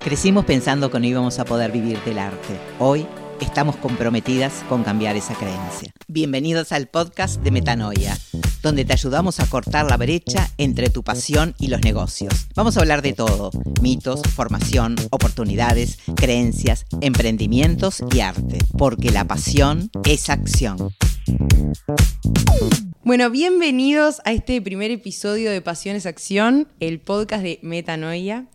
Crecimos pensando que no íbamos a poder vivir del arte. Hoy estamos comprometidas con cambiar esa creencia. Bienvenidos al podcast de Metanoia, donde te ayudamos a cortar la brecha entre tu pasión y los negocios. Vamos a hablar de todo, mitos, formación, oportunidades, creencias, emprendimientos y arte, porque la pasión es acción. Bueno, bienvenidos a este primer episodio de Pasiones Acción, el podcast de Metanoia.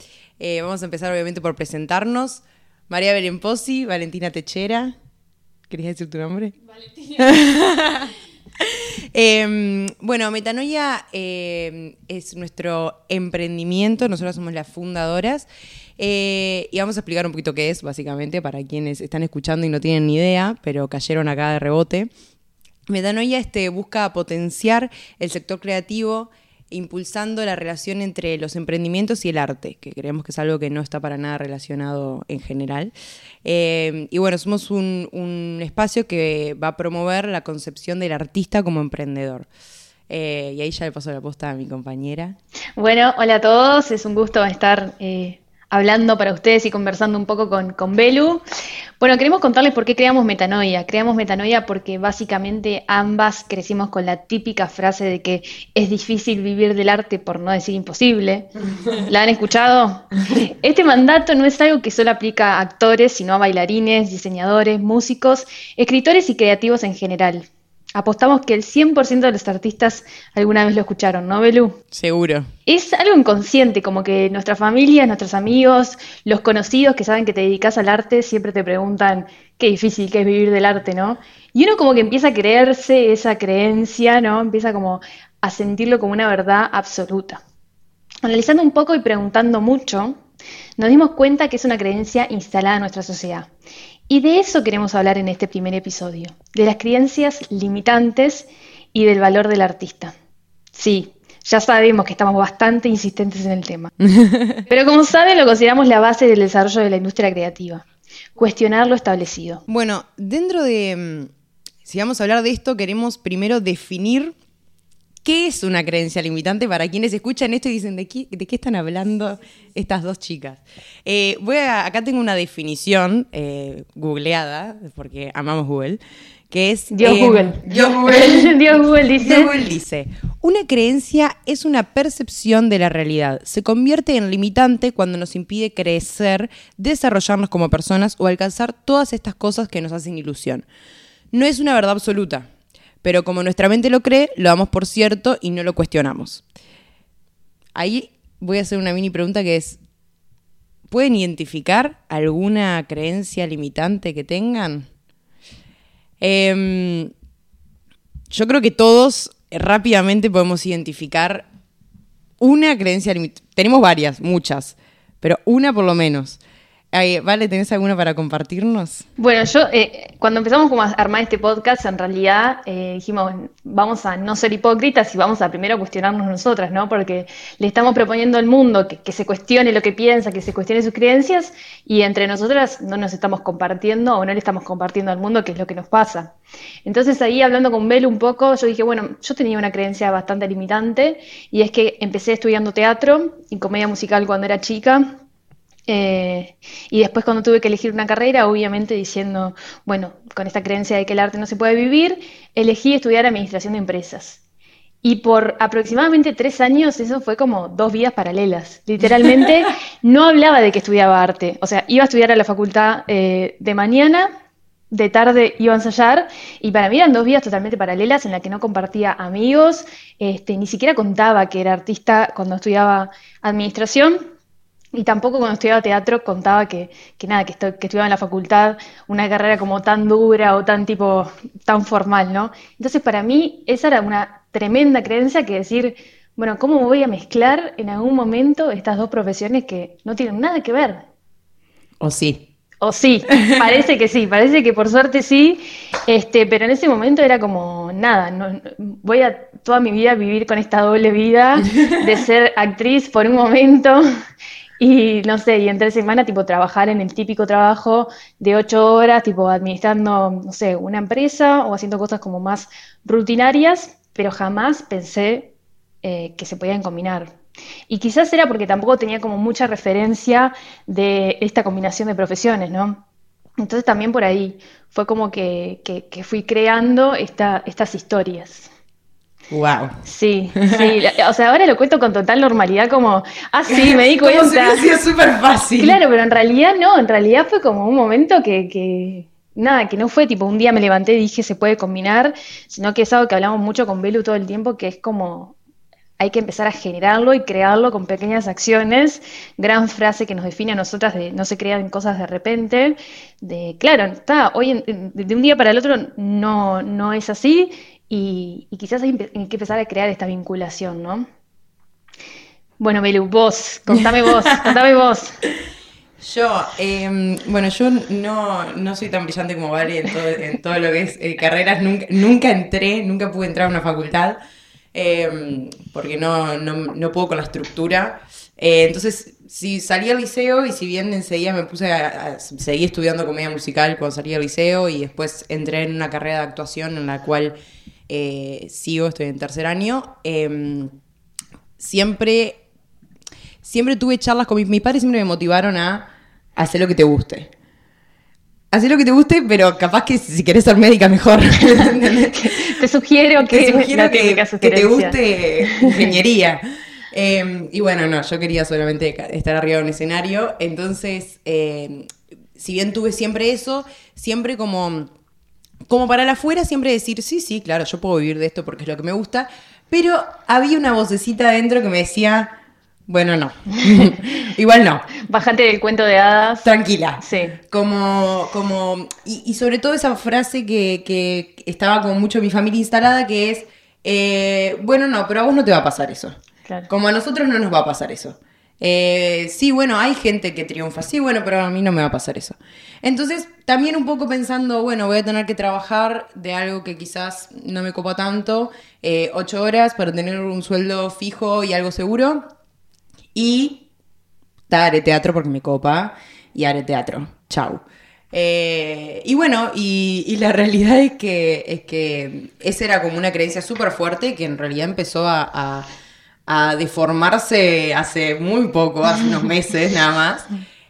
Eh, vamos a empezar obviamente por presentarnos. María Berenposi, Valentina Techera. ¿Querías decir tu nombre? Valentina. Em, bueno, Metanoia em, es nuestro emprendimiento, nosotros somos las fundadoras eh, y vamos a explicar un poquito qué es, básicamente, para quienes están escuchando y no tienen ni idea, pero cayeron acá de rebote. Metanoia este, busca potenciar el sector creativo impulsando la relación entre los emprendimientos y el arte, que creemos que es algo que no está para nada relacionado en general. Eh, y bueno, somos un, espacio que va a promover la concepción del artista como emprendedor. Eh, y ahí ya le paso la posta a mi compañera. Bueno, hola a todos, es un gusto estar eh, hablando para ustedes y conversando un poco con, con Belu. Bueno, queremos contarles por qué creamos Metanoia. Creamos Metanoia porque básicamente ambas crecimos con la típica frase de que es difícil vivir del arte por no decir imposible. ¿La han escuchado? Este mandato no es algo que solo aplica a actores, sino a bailarines, diseñadores, músicos, escritores y creativos en general. Apostamos que el 100% de los artistas alguna vez lo escucharon, ¿no, Belú? Seguro. Es algo inconsciente, como que nuestras familias, nuestros amigos, los conocidos que saben que te dedicas al arte, siempre te preguntan qué difícil que es vivir del arte, ¿no? Y uno como que empieza a creerse esa creencia, ¿no? Empieza como a sentirlo como una verdad absoluta. Analizando un poco y preguntando mucho, nos dimos cuenta que es una creencia instalada en nuestra sociedad y de eso queremos hablar en este primer episodio, de las creencias limitantes y del valor del artista. Sí, ya sabemos que estamos bastante insistentes en el tema. Pero como saben, lo consideramos la base del desarrollo de la industria creativa. Cuestionar lo establecido. Bueno, dentro de, mm, si vamos a hablar de esto, queremos primero definir ¿Qué es una creencia limitante para quienes escuchan esto y dicen de qué, de qué están hablando estas dos chicas? Eh, voy a, acá tengo una definición eh, googleada, porque amamos Google, que es... Dios eh, Google. Dios Google. Dios Google dice... Dios Google dice, una creencia es una percepción de la realidad. Se convierte en limitante cuando nos impide crecer, desarrollarnos como personas o alcanzar todas estas cosas que nos hacen ilusión. No es una verdad absoluta pero como nuestra mente lo cree, lo damos por cierto y no lo cuestionamos. Ahí voy a hacer una mini pregunta que es, ¿pueden identificar alguna creencia limitante que tengan? Em, yo creo que todos rápidamente podemos identificar una creencia limitante. Tenemos varias, muchas, pero una por lo menos vale, ¿tenés alguna para compartirnos? Bueno, yo eh, cuando empezamos como a armar este podcast, en realidad eh, dijimos, vamos a no ser hipócritas y vamos a primero cuestionarnos nosotras, ¿no? Porque le estamos proponiendo al mundo que, que, se cuestione lo que piensa, que se cuestione sus creencias y entre nosotras no nos estamos compartiendo o no le estamos compartiendo al mundo qué es lo que nos pasa. Entonces ahí hablando con Bel un poco, yo dije, bueno, yo tenía una creencia bastante limitante y es que empecé estudiando teatro y comedia musical cuando era chica eh, y después cuando tuve que elegir una carrera, obviamente diciendo, bueno, con esta creencia de que el arte no se puede vivir, elegí estudiar administración de empresas. Y por aproximadamente tres años eso fue como dos vidas paralelas. Literalmente no hablaba de que estudiaba arte. O sea, iba a estudiar a la facultad eh, de mañana, de tarde iba a ensayar, y para mí eran dos vidas totalmente paralelas en las que no compartía amigos, este, ni siquiera contaba que era artista cuando estudiaba administración. Y tampoco cuando estudiaba teatro contaba que, que nada, que, que, estudiaba en la facultad una carrera como tan dura o tan tipo, tan formal, ¿no? Entonces para mí esa era una tremenda creencia que decir, bueno, ¿cómo voy a mezclar en algún momento estas dos profesiones que no tienen nada que ver? ¿O sí? O sí, parece que sí, parece que por suerte sí, este, pero en ese momento era como nada, no, voy a toda mi vida vivir con esta doble vida de ser actriz por un momento y no sé, y entre semana tipo trabajar en el típico trabajo de ocho horas, tipo administrando, no sé, una empresa o haciendo cosas como más rutinarias, pero jamás pensé eh, que se podían combinar. Y quizás era porque tampoco tenía como mucha referencia de esta combinación de profesiones, ¿no? Entonces también por ahí fue como que, fui creando estas historias. Wow. Sí, sí. O sea, ahora lo cuento con total normalidad, como, ah, sí, me di cuenta. Ha sido súper fácil. Claro, pero en realidad no, en realidad fue como un momento que, que, nada, que no fue tipo un día me levanté y dije se puede combinar, sino que es algo que hablamos mucho con Belu todo el tiempo, que es como hay que empezar a generarlo y crearlo con pequeñas acciones. Gran frase que nos define a nosotras de no se crean cosas de repente. De claro, está, hoy de un día para el otro no, no es así y, quizás hay que empezar a crear esta vinculación, ¿no? Bueno, Belu, vos, contame vos, contame vos. Yo, em, bueno, yo no, soy tan brillante como Vale en todo, lo que es eh, carreras. Nunca, nunca entré, nunca pude entrar a una facultad. Em, porque no, no, puedo con la estructura. Eh, entonces, si salí al liceo y si bien enseguida me puse a, seguir estudiando comedia musical cuando salí al liceo y después entré en una carrera de actuación en la cual eh, sigo, estoy en tercer año, em, siempre, siempre tuve charlas con mis, mis padres, siempre me motivaron a hacer lo que te guste. Hacer lo que te guste, pero capaz que si querés ser médica mejor. te sugiero que, te guste ingeniería. Em, y bueno, no, yo quería solamente estar arriba de un escenario. Entonces, em, si bien tuve siempre eso, siempre como, como para la afuera, siempre decir, sí, sí, claro, yo puedo vivir de esto porque es lo que me gusta. Pero había una vocecita adentro que me decía, bueno, no. Igual no. Bájate del cuento de hadas. Tranquila. Sí. Como, como, y, sobre todo esa frase que, que, estaba con mucho mi familia instalada, que es, eh, bueno, no, pero a vos no te va a pasar eso. Como a nosotros no nos va a pasar eso. Eh, sí, bueno, hay gente que triunfa, sí, bueno, pero a mí no me va a pasar eso. Entonces, también un poco pensando, bueno, voy a tener que trabajar de algo que quizás no me copa tanto, eh, ocho horas para tener un sueldo fijo y algo seguro y haré teatro porque me copa y haré teatro. Chau. Eh, y bueno, y, la realidad es que, es que esa era como una creencia súper fuerte que en realidad empezó a, deformarse hace muy poco, hace unos meses nada más,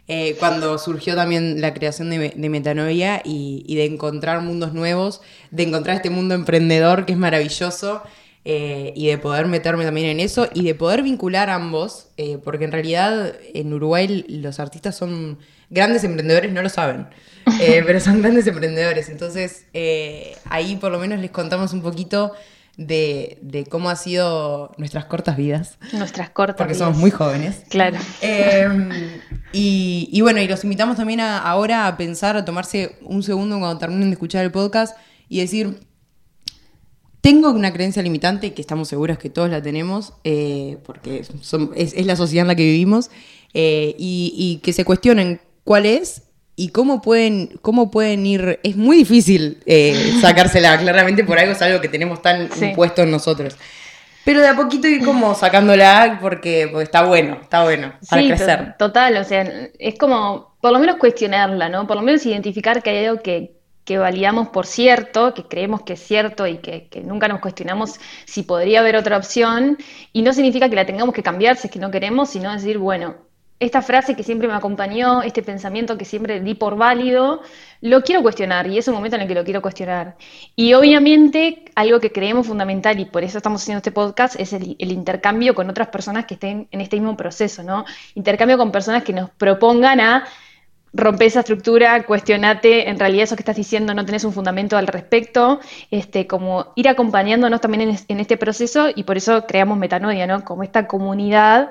eh, cuando surgió también la creación de, de Metanoia y, de encontrar mundos nuevos, de encontrar este mundo emprendedor que es maravilloso eh, y de poder meterme también en eso y de poder vincular ambos, eh, porque en realidad en Uruguay los artistas son grandes emprendedores, no lo saben, pero son grandes emprendedores. Entonces ahí por lo menos les contamos un poquito de, de, cómo ha sido nuestras cortas vidas. Nuestras cortas Porque somos muy jóvenes. Claro. y, y, bueno, y los invitamos también ahora a pensar, a tomarse un segundo cuando terminen de escuchar el podcast y decir, tengo una creencia limitante, que estamos seguros que todos la tenemos, eh, porque es, la sociedad en la que vivimos, eh, y, que se cuestionen cuál es y cómo pueden, cómo pueden ir. Es muy difícil eh, sacársela, claramente por algo es algo que tenemos tan impuesto en nosotros. Pero de a poquito ir como sacándola porque, está bueno, está bueno para crecer. Total, o sea, es como por lo menos cuestionarla, ¿no? Por lo menos identificar que hay algo que, que validamos por cierto, que creemos que es cierto y que, nunca nos cuestionamos si podría haber otra opción, y no significa que la tengamos que cambiar si es que no queremos, sino decir, bueno, esta frase que siempre me acompañó, este pensamiento que siempre di por válido, lo quiero cuestionar y es un momento en el que lo quiero cuestionar. Y obviamente algo que creemos fundamental y por eso estamos haciendo este podcast es el, intercambio con otras personas que estén en este mismo proceso, ¿no? Intercambio con personas que nos propongan a rompe esa estructura, cuestionate, en realidad eso que estás diciendo no tenés un fundamento al respecto, este, como ir acompañándonos también en, este proceso y por eso creamos Metanoia, ¿no? Como esta comunidad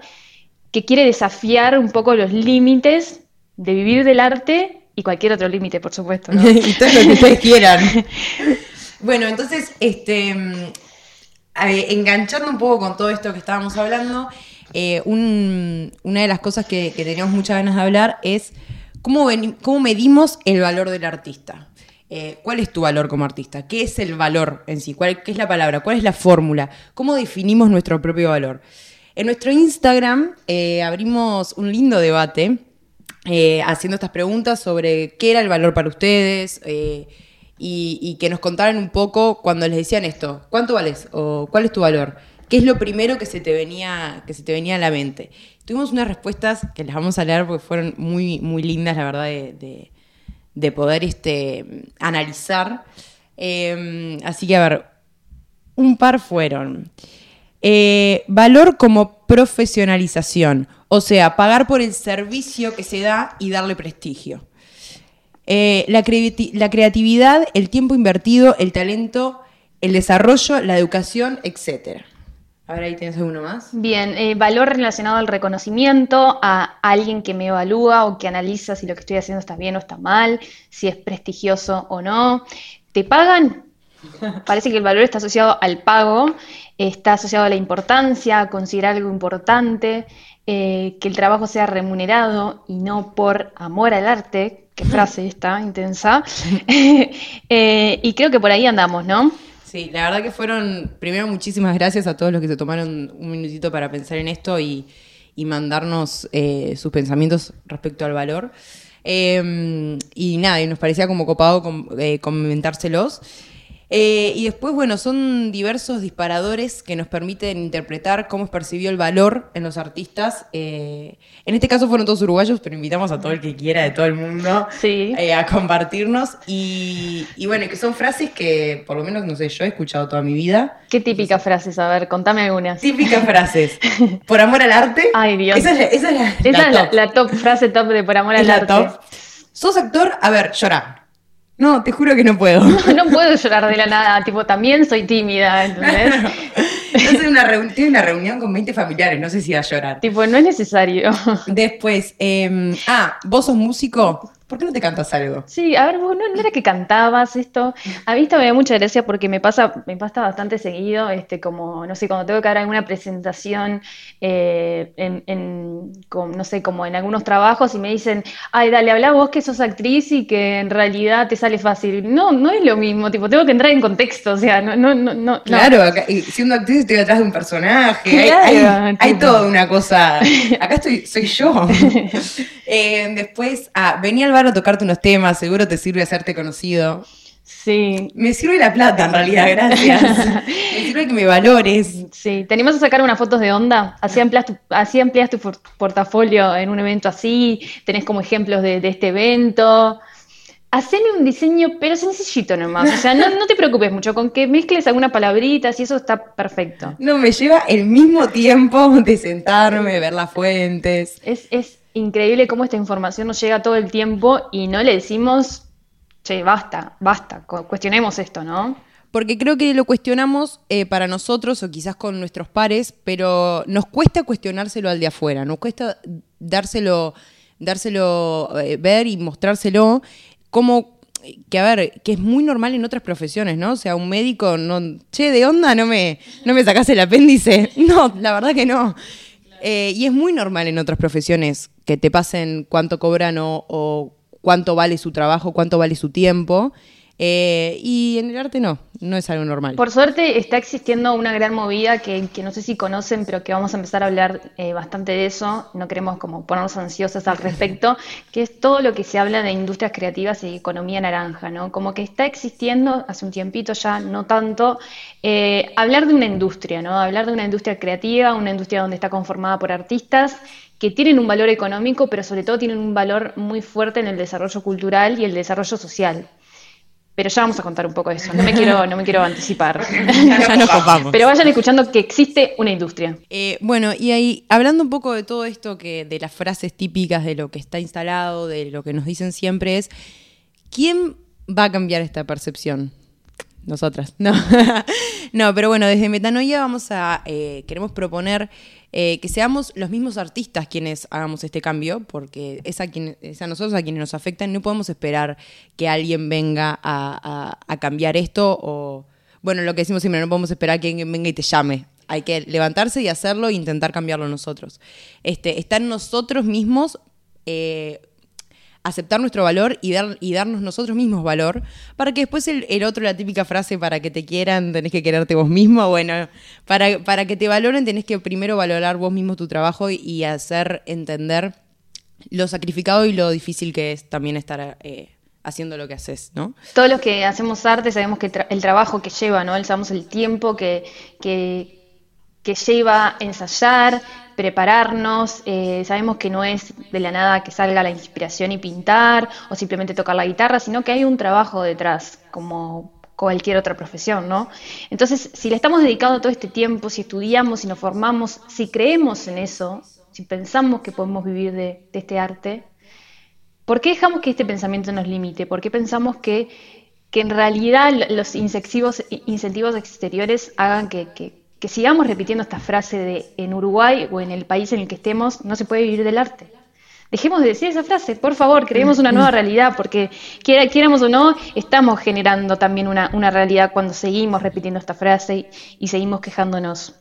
que quiere desafiar un poco los límites de vivir del arte y cualquier otro límite, por supuesto. ¿no? y todo lo que ustedes quieran. bueno, entonces, este, enganchando un poco con todo esto que estábamos hablando, eh, una de las cosas que, que teníamos muchas ganas de hablar es ¿cómo, cómo medimos el valor del artista? Eh, ¿Cuál es tu valor como artista? ¿Qué es el valor en sí? ¿Cuál, ¿Qué es la palabra? ¿Cuál es la fórmula? ¿Cómo definimos nuestro propio valor? En nuestro Instagram eh, abrimos un lindo debate eh, haciendo estas preguntas sobre qué era el valor para ustedes y, y, que nos contaran un poco cuando les decían esto, ¿cuánto vales? ¿O cuál es tu valor? ¿Qué es lo primero que se te venía, que se te venía a la mente? Tuvimos unas respuestas que las vamos a leer porque fueron muy, muy lindas, la verdad, de de poder este, analizar. Así que, a ver, un par fueron. Eh, valor como profesionalización, o sea, pagar por el servicio que se da y darle prestigio. Eh, la, creatividad, el tiempo invertido, el talento, el desarrollo, la educación, etcétera. A ver, ahí tienes alguno más. Bien, eh, valor relacionado al reconocimiento, a alguien que me evalúa o que analiza si lo que estoy haciendo está bien o está mal, si es prestigioso o no. ¿Te pagan? Parece que el valor está asociado al pago, está asociado a la importancia, a considerar algo importante, eh, que el trabajo sea remunerado y no por amor al arte. Qué frase esta, intensa. Eh, y creo que por ahí andamos, ¿no? Sí, la verdad que fueron, primero muchísimas gracias a todos los que se tomaron un minutito para pensar en esto y, mandarnos eh, sus pensamientos respecto al valor. Em, y nada, y nos parecía como copado eh, comentárselos. Eh, y después, bueno, son diversos disparadores que nos permiten interpretar cómo es percibió el valor en los artistas. Eh, en este caso fueron todos uruguayos, pero invitamos a todo el que quiera de todo el mundo eh, a compartirnos. Y, bueno, que son frases que, por lo menos, no sé, yo he escuchado toda mi vida. ¿Qué típicas frases? A ver, contame algunas. Típicas frases. Por amor al arte. Ay, Dios. Esa es la, top. frase top de por amor al arte. Top. Sos actor, a ver, llora. No, te juro que no puedo. No, puedo llorar de la nada, tipo, también soy tímida, ¿entendés? Entonces una una reunión con 20 familiares, no sé si va a llorar. Tipo, no es necesario. Después, eh, ah, ¿vos sos músico? ¿Por qué no te cantas algo? Sí, a ver, vos no, era que cantabas esto. A mí esto me da mucha gracia porque me pasa, me pasa bastante seguido, este, como, no sé, cuando tengo que dar alguna presentación eh, en, no sé, como en algunos trabajos y me dicen, ay, dale, habla vos que sos actriz y que en realidad te sale fácil. No, no es lo mismo, tipo, tengo que entrar en contexto, o sea, no, no, no. Claro, siendo actriz estoy detrás de un personaje, hay, toda una cosa, acá estoy, soy yo. Eh, después, ah, venía al a tocarte unos temas, seguro te sirve hacerte conocido. Sí. Me sirve la plata, en realidad, gracias. me sirve que me valores. Sí. ¿Te animas a sacar unas fotos de onda? Así amplias tu, así amplias tu portafolio en un evento así, tenés como ejemplos de, este evento. Haceme un diseño, pero sencillito nomás. O sea, no, no, te preocupes mucho, con que mezcles algunas palabritas y eso está perfecto. No, me lleva el mismo tiempo de sentarme, ver las fuentes. Es, es increíble cómo esta información nos llega todo el tiempo y no le decimos, che, basta, basta, cuestionemos esto, ¿no? Porque creo que lo cuestionamos eh, para nosotros o quizás con nuestros pares, pero nos cuesta cuestionárselo al de afuera, nos cuesta dárselo, dárselo eh, ver y mostrárselo como que a ver, que es muy normal en otras profesiones, ¿no? O sea, un médico no, che, de onda no me, no me sacas el apéndice. No, la verdad que no. Eh, y es muy normal en otras profesiones que te pasen cuánto cobran o, cuánto vale su trabajo, cuánto vale su tiempo. Eh, y en el arte no, no es algo normal. Por suerte está existiendo una gran movida que, no sé si conocen, pero que vamos a empezar a hablar eh, bastante de eso. No queremos como ponernos ansiosas al respecto, que es todo lo que se habla de industrias creativas y economía naranja, ¿no? Como que está existiendo hace un tiempito ya, no tanto, eh, hablar de una industria, ¿no? Hablar de una industria creativa, una industria donde está conformada por artistas que tienen un valor económico, pero sobre todo tienen un valor muy fuerte en el desarrollo cultural y el desarrollo social. Pero ya vamos a contar un poco de eso. No me quiero, no me quiero anticipar. ya nos copamos. Pero vayan escuchando que existe una industria. Eh, bueno, y ahí, hablando un poco de todo esto, que de las frases típicas de lo que está instalado, de lo que nos dicen siempre, es ¿quién va a cambiar esta percepción? Nosotras. No. no, pero bueno, desde Metanoia vamos a. Eh, queremos proponer eh, que seamos los mismos artistas quienes hagamos este cambio, porque es a, quien, a nosotros a quienes nos afectan. No podemos esperar que alguien venga a, cambiar esto o, bueno, lo que decimos siempre, no podemos esperar que alguien venga y te llame. Hay que levantarse y hacerlo e intentar cambiarlo nosotros. Este, está en nosotros mismos eh, aceptar nuestro valor y, dar, y darnos nosotros mismos valor, para que después el, otro, la típica frase, para que te quieran tenés que quererte vos mismo, bueno, para, para que te valoren tenés que primero valorar vos mismo tu trabajo y, hacer entender lo sacrificado y lo difícil que es también estar eh, haciendo lo que haces, ¿no? Todos los que hacemos arte sabemos que el trabajo que lleva, ¿no? Sabemos el tiempo que, que, que lleva ensayar, prepararnos, eh, sabemos que no es de la nada que salga la inspiración y pintar o simplemente tocar la guitarra, sino que hay un trabajo detrás, como cualquier otra profesión, ¿no? Entonces, si le estamos dedicando todo este tiempo, si estudiamos, si nos formamos, si creemos en eso, si pensamos que podemos vivir de, este arte, ¿por qué dejamos que este pensamiento nos limite? ¿Por qué pensamos que, que en realidad los incentivos, exteriores hagan que que sigamos repitiendo esta frase de en Uruguay o en el país en el que estemos no se puede vivir del arte. Dejemos de decir esa frase, por favor, creemos una nueva realidad, porque quiera, quieramos o no, estamos generando también una, realidad cuando seguimos repitiendo esta frase y, seguimos quejándonos.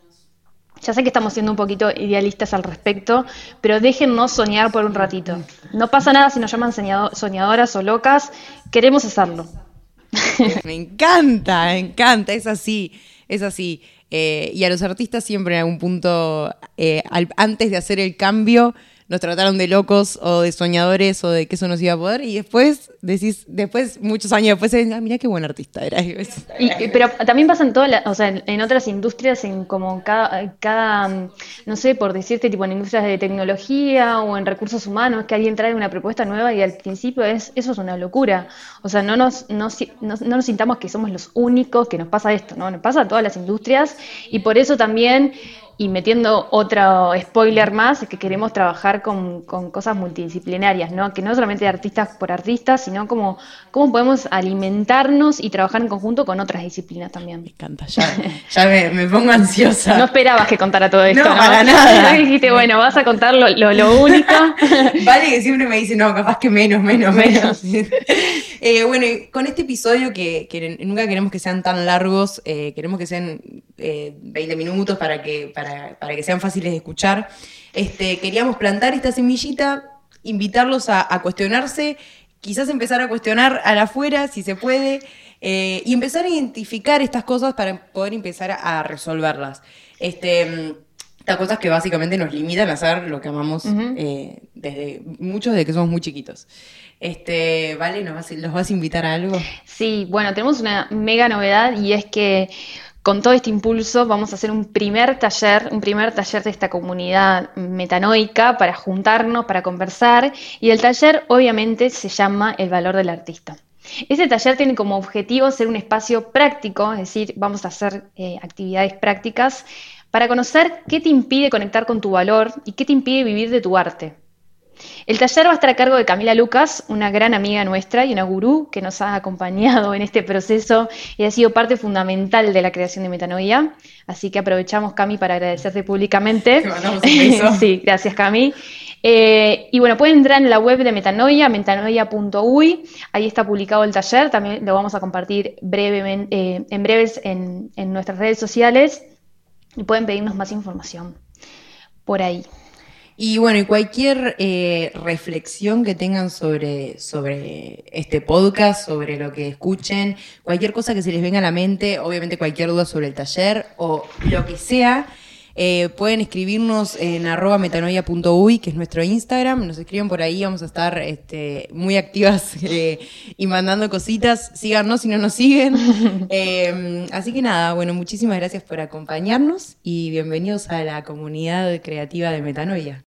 Ya sé que estamos siendo un poquito idealistas al respecto, pero déjennos soñar por un ratito. No pasa nada si nos llaman soñadoras o locas, queremos hacerlo. Me encanta, me encanta, es así, es así. Eh, y a los artistas siempre en algún punto, eh, antes de hacer el cambio, nos trataron de locos o de soñadores o de que eso nos iba a poder y después decís, después, muchos años después, ah, mira qué buen artista era. pero también pasa en todas o sea, en, otras industrias, en como cada, cada, no sé, por decirte, tipo en industrias de tecnología o en recursos humanos, que alguien trae una propuesta nueva y al principio es, eso es una locura. O sea, no nos, no, no, no nos sintamos que somos los únicos que nos pasa esto, ¿no? Nos pasa a todas las industrias y por eso también y metiendo otro spoiler más, es que queremos trabajar con, cosas multidisciplinarias, ¿no? Que no solamente de artistas por artistas, sino como cómo podemos alimentarnos y trabajar en conjunto con otras disciplinas también. Me encanta, ya, ya me, pongo ansiosa. No esperabas que contara todo esto, ¿no? ¿no? para nada. dijiste, bueno, vas a contar lo, lo, único. vale, que siempre me dice, no, capaz que menos, menos, menos. eh, bueno, con este episodio que, nunca queremos que sean tan largos, eh, queremos que sean 20 eh, minutos para que... Para para, que sean fáciles de escuchar. Este, queríamos plantar esta semillita, invitarlos a, cuestionarse, quizás empezar a cuestionar a la afuera si se puede, eh, y empezar a identificar estas cosas para poder empezar a resolverlas. Este, estas cosas que básicamente nos limitan a hacer lo que amamos eh, desde muchos desde que somos muy chiquitos. Este, vale, ¿nos vas, ¿los vas a invitar a algo? Sí, bueno, tenemos una mega novedad y es que con todo este impulso vamos a hacer un primer taller, un primer taller de esta comunidad metanoica para juntarnos, para conversar. Y el taller obviamente se llama El valor del artista. Este taller tiene como objetivo ser un espacio práctico, es decir, vamos a hacer eh, actividades prácticas para conocer qué te impide conectar con tu valor y qué te impide vivir de tu arte. El taller va a estar a cargo de Camila Lucas, una gran amiga nuestra y una gurú que nos ha acompañado en este proceso y ha sido parte fundamental de la creación de Metanoia. Así que aprovechamos, Cami, para agradecerte públicamente. sí, gracias, Cami. Eh, y bueno, pueden entrar en la web de Metanoia, metanoia.uy. Ahí está publicado el taller. También lo vamos a compartir brevemente, eh, en breves en, en nuestras redes sociales. Y pueden pedirnos más información por ahí. Y bueno, y cualquier eh, reflexión que tengan sobre, sobre este podcast, sobre lo que escuchen, cualquier cosa que se les venga a la mente, obviamente cualquier duda sobre el taller o lo que sea, eh, pueden escribirnos en arroba metanoia.uy, que es nuestro Instagram. Nos escriben por ahí, vamos a estar este, muy activas eh, y mandando cositas. Síganos si no nos siguen. Em, así que nada, bueno, muchísimas gracias por acompañarnos y bienvenidos a la comunidad creativa de Metanoia.